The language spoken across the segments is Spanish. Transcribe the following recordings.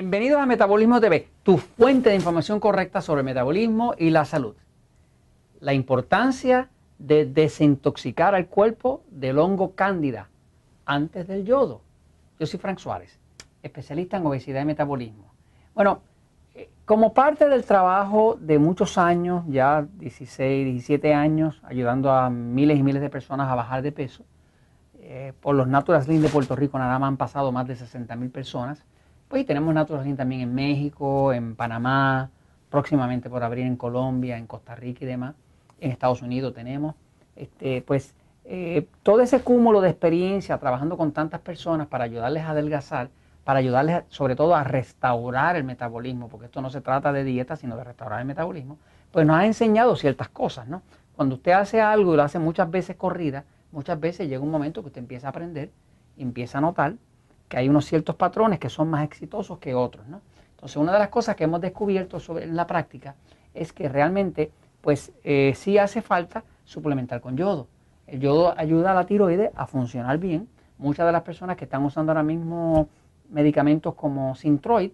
Bienvenidos a Metabolismo TV, tu fuente de información correcta sobre metabolismo y la salud. La importancia de desintoxicar al cuerpo del hongo cándida antes del yodo. Yo soy Frank Suárez, especialista en obesidad y metabolismo. Bueno, eh, como parte del trabajo de muchos años, ya 16, 17 años, ayudando a miles y miles de personas a bajar de peso, eh, por los Natural Slim de Puerto Rico nada más han pasado más de 60 mil personas pues tenemos Natural también en México, en Panamá, próximamente por abrir en Colombia, en Costa Rica y demás. En Estados Unidos tenemos. Este, pues eh, todo ese cúmulo de experiencia trabajando con tantas personas para ayudarles a adelgazar, para ayudarles sobre todo a restaurar el metabolismo, porque esto no se trata de dieta, sino de restaurar el metabolismo, pues nos ha enseñado ciertas cosas, ¿no? Cuando usted hace algo y lo hace muchas veces corrida, muchas veces llega un momento que usted empieza a aprender, empieza a notar que hay unos ciertos patrones que son más exitosos que otros. ¿no? Entonces, una de las cosas que hemos descubierto en la práctica es que realmente, pues eh, sí hace falta suplementar con yodo. El yodo ayuda a la tiroides a funcionar bien. Muchas de las personas que están usando ahora mismo medicamentos como Sintroid,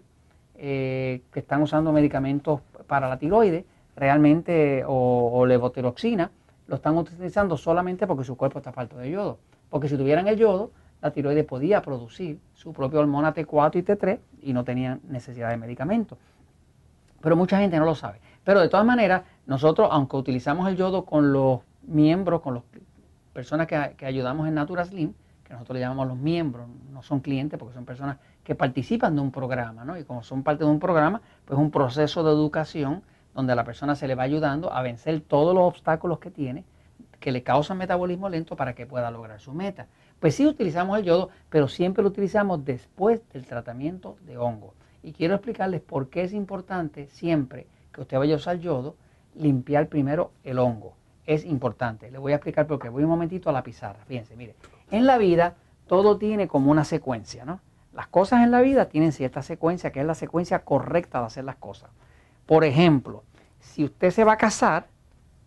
eh, que están usando medicamentos para la tiroides, realmente, o, o lo están utilizando solamente porque su cuerpo está falto de yodo. Porque si tuvieran el yodo, la tiroides podía producir su propia hormona T4 y T3 y no tenía necesidad de medicamentos. Pero mucha gente no lo sabe. Pero de todas maneras, nosotros, aunque utilizamos el yodo con los miembros, con las personas que, ayudamos en Natura Slim, que nosotros le llamamos los miembros, no son clientes porque son personas que participan de un programa, ¿no? Y como son parte de un programa, pues es un proceso de educación donde a la persona se le va ayudando a vencer todos los obstáculos que tiene, que le causan metabolismo lento para que pueda lograr su meta. Pues sí utilizamos el yodo, pero siempre lo utilizamos después del tratamiento de hongo. Y quiero explicarles por qué es importante siempre que usted vaya a usar yodo, limpiar primero el hongo. Es importante. Le voy a explicar por qué. Voy un momentito a la pizarra. Fíjense, mire. En la vida todo tiene como una secuencia, ¿no? Las cosas en la vida tienen cierta secuencia, que es la secuencia correcta de hacer las cosas. Por ejemplo, si usted se va a casar,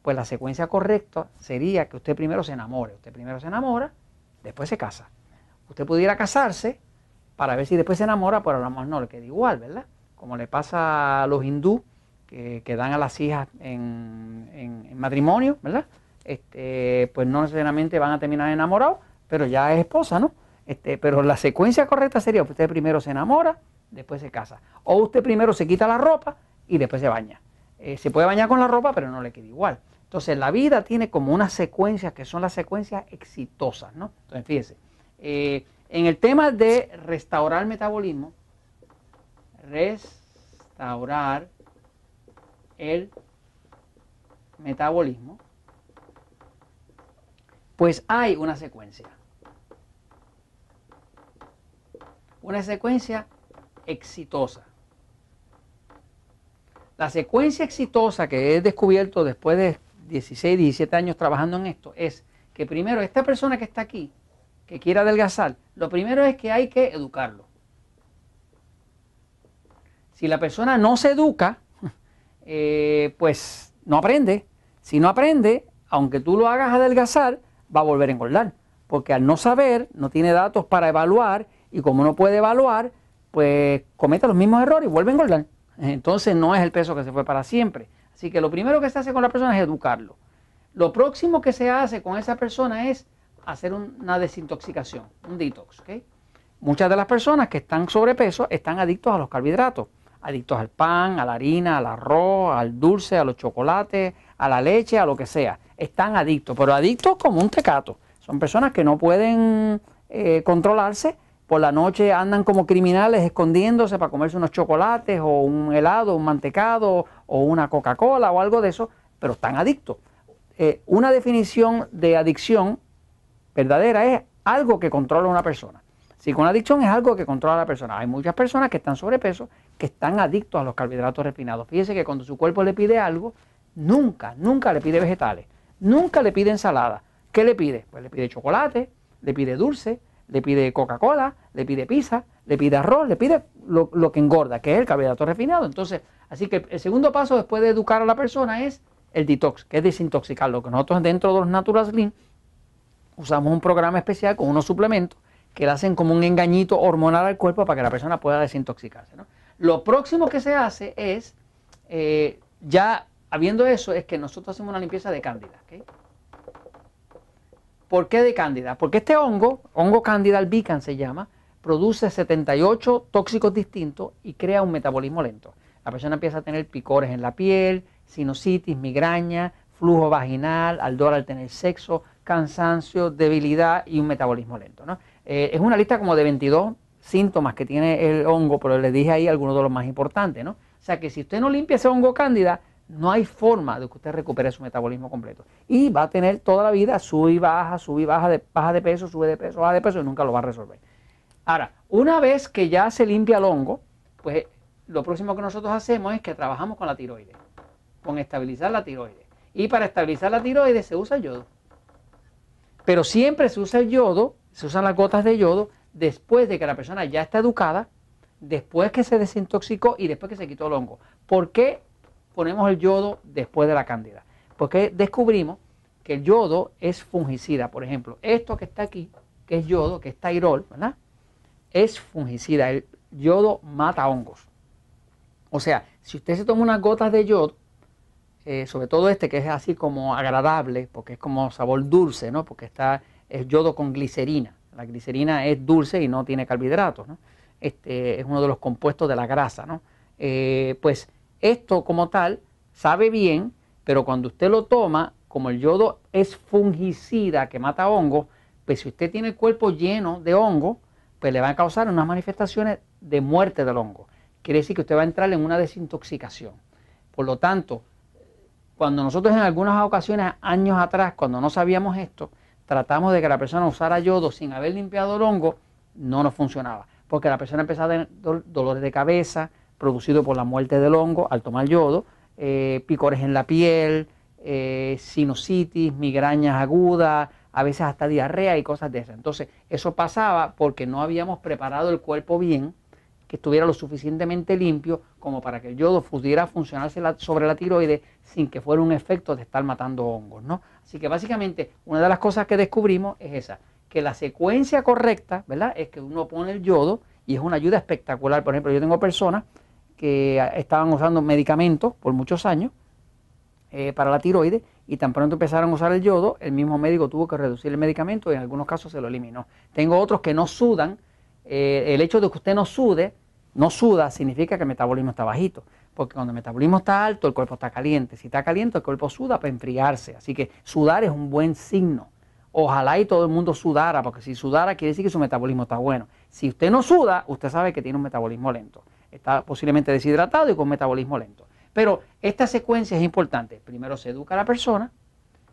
pues la secuencia correcta sería que usted primero se enamore. Usted primero se enamora, después se casa. Usted pudiera casarse para ver si después se enamora, pero a lo mejor no le queda igual, ¿verdad? Como le pasa a los hindú que, dan a las hijas en, matrimonio, ¿verdad? Este, pues no necesariamente van a terminar enamorados, pero ya es esposa, ¿no? Este, pero la secuencia correcta sería usted primero se enamora, después se casa. O usted primero se quita la ropa y después se baña. Eh, se puede bañar con la ropa, pero no le queda igual. Entonces, la vida tiene como unas secuencias que son las secuencias exitosas, ¿no? Entonces, fíjese, eh, en el tema de restaurar el metabolismo, restaurar el metabolismo, pues hay una secuencia. Una secuencia exitosa. La secuencia exitosa que he descubierto después de 16, 17 años trabajando en esto es que primero esta persona que está aquí, que quiere adelgazar, lo primero es que hay que educarlo. Si la persona no se educa, eh, pues no aprende. Si no aprende, aunque tú lo hagas adelgazar, va a volver a engordar. Porque al no saber, no tiene datos para evaluar y como no puede evaluar, pues comete los mismos errores y vuelve a engordar. Entonces no es el peso que se fue para siempre. Así que lo primero que se hace con la persona es educarlo. Lo próximo que se hace con esa persona es hacer una desintoxicación, un detox. Muchas de las personas que están sobrepeso están adictos a los carbohidratos, adictos al pan, a la harina, al arroz, al dulce, a los chocolates, a la leche, a lo que sea. Están adictos, pero adictos como un tecato. Son personas que no pueden eh, controlarse. Por la noche andan como criminales escondiéndose para comerse unos chocolates o un helado, un mantecado o una Coca-Cola o algo de eso, pero están adictos. Eh, una definición de adicción verdadera es algo que controla a una persona. Si con adicción es algo que controla a la persona. Hay muchas personas que están sobrepeso que están adictos a los carbohidratos refinados. Fíjese que cuando su cuerpo le pide algo, nunca, nunca le pide vegetales, nunca le pide ensalada. ¿Qué le pide? Pues le pide chocolate, le pide dulce, le pide Coca-Cola, le pide pizza, le pide arroz, le pide lo, lo, que engorda, que es el carbohidrato refinado. Entonces, Así que el segundo paso después de educar a la persona es el detox, que es desintoxicarlo. Que nosotros dentro de los Natural Slim usamos un programa especial con unos suplementos que le hacen como un engañito hormonal al cuerpo para que la persona pueda desintoxicarse. Lo próximo que se hace es, eh, ya habiendo eso, es que nosotros hacemos una limpieza de cándida. ¿Por qué de cándida? Porque este hongo, hongo cándida albicans se llama, produce 78 tóxicos distintos y crea un metabolismo lento. La persona empieza a tener picores en la piel, sinusitis, migraña, flujo vaginal, ardor al tener sexo, cansancio, debilidad y un metabolismo lento. Eh, es una lista como de 22 síntomas que tiene el hongo, pero les dije ahí algunos de los más importantes. ¿no? O sea que si usted no limpia ese hongo cándida, no hay forma de que usted recupere su metabolismo completo. Y va a tener toda la vida sube y baja, sube y baja de, baja de peso, sube de peso, baja de peso y nunca lo va a resolver. Ahora, una vez que ya se limpia el hongo, pues lo próximo que nosotros hacemos es que trabajamos con la tiroides, con estabilizar la tiroides. Y para estabilizar la tiroides se usa el yodo. Pero siempre se usa el yodo, se usan las gotas de yodo después de que la persona ya está educada, después que se desintoxicó y después que se quitó el hongo. ¿Por qué ponemos el yodo después de la cándida? Porque descubrimos que el yodo es fungicida. Por ejemplo, esto que está aquí, que es yodo, que es tairol, ¿verdad? es fungicida. El yodo mata hongos. O sea, si usted se toma unas gotas de yodo, eh, sobre todo este que es así como agradable, porque es como sabor dulce, ¿no? Porque está el yodo con glicerina. La glicerina es dulce y no tiene carbohidratos, ¿no? Este es uno de los compuestos de la grasa, ¿no? Eh, pues esto como tal sabe bien, pero cuando usted lo toma, como el yodo es fungicida que mata hongos, pues si usted tiene el cuerpo lleno de hongo, pues le va a causar unas manifestaciones de muerte del hongo. Quiere decir que usted va a entrar en una desintoxicación. Por lo tanto, cuando nosotros en algunas ocasiones, años atrás, cuando no sabíamos esto, tratamos de que la persona usara yodo sin haber limpiado el hongo, no nos funcionaba. Porque la persona empezaba a tener dolores de cabeza producidos por la muerte del hongo al tomar yodo, eh, picores en la piel, eh, sinusitis, migrañas agudas, a veces hasta diarrea y cosas de esas. Entonces, eso pasaba porque no habíamos preparado el cuerpo bien, que estuviera lo suficientemente limpio como para que el yodo pudiera funcionarse sobre la tiroides sin que fuera un efecto de estar matando hongos, ¿no? Así que básicamente una de las cosas que descubrimos es esa, que la secuencia correcta, ¿verdad? Es que uno pone el yodo y es una ayuda espectacular. Por ejemplo, yo tengo personas que estaban usando medicamentos por muchos años eh, para la tiroides y tan pronto empezaron a usar el yodo, el mismo médico tuvo que reducir el medicamento y en algunos casos se lo eliminó. Tengo otros que no sudan. Eh, el hecho de que usted no sude, no suda, significa que el metabolismo está bajito. Porque cuando el metabolismo está alto, el cuerpo está caliente. Si está caliente, el cuerpo suda para enfriarse. Así que sudar es un buen signo. Ojalá y todo el mundo sudara, porque si sudara quiere decir que su metabolismo está bueno. Si usted no suda, usted sabe que tiene un metabolismo lento. Está posiblemente deshidratado y con metabolismo lento. Pero esta secuencia es importante. Primero se educa a la persona,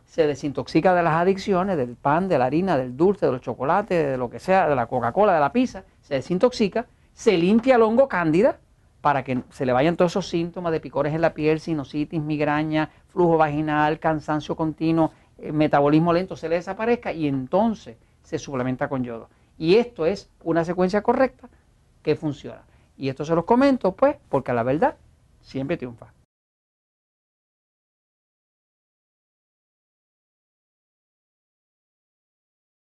se desintoxica de las adicciones, del pan, de la harina, del dulce, de los chocolates, de lo que sea, de la Coca-Cola, de la pizza, se desintoxica, se limpia el hongo cándida para que se le vayan todos esos síntomas de picores en la piel, sinusitis, migraña, flujo vaginal, cansancio continuo, eh, metabolismo lento, se le desaparezca y entonces se suplementa con yodo. Y esto es una secuencia correcta que funciona. Y esto se los comento, pues, porque la verdad siempre triunfa.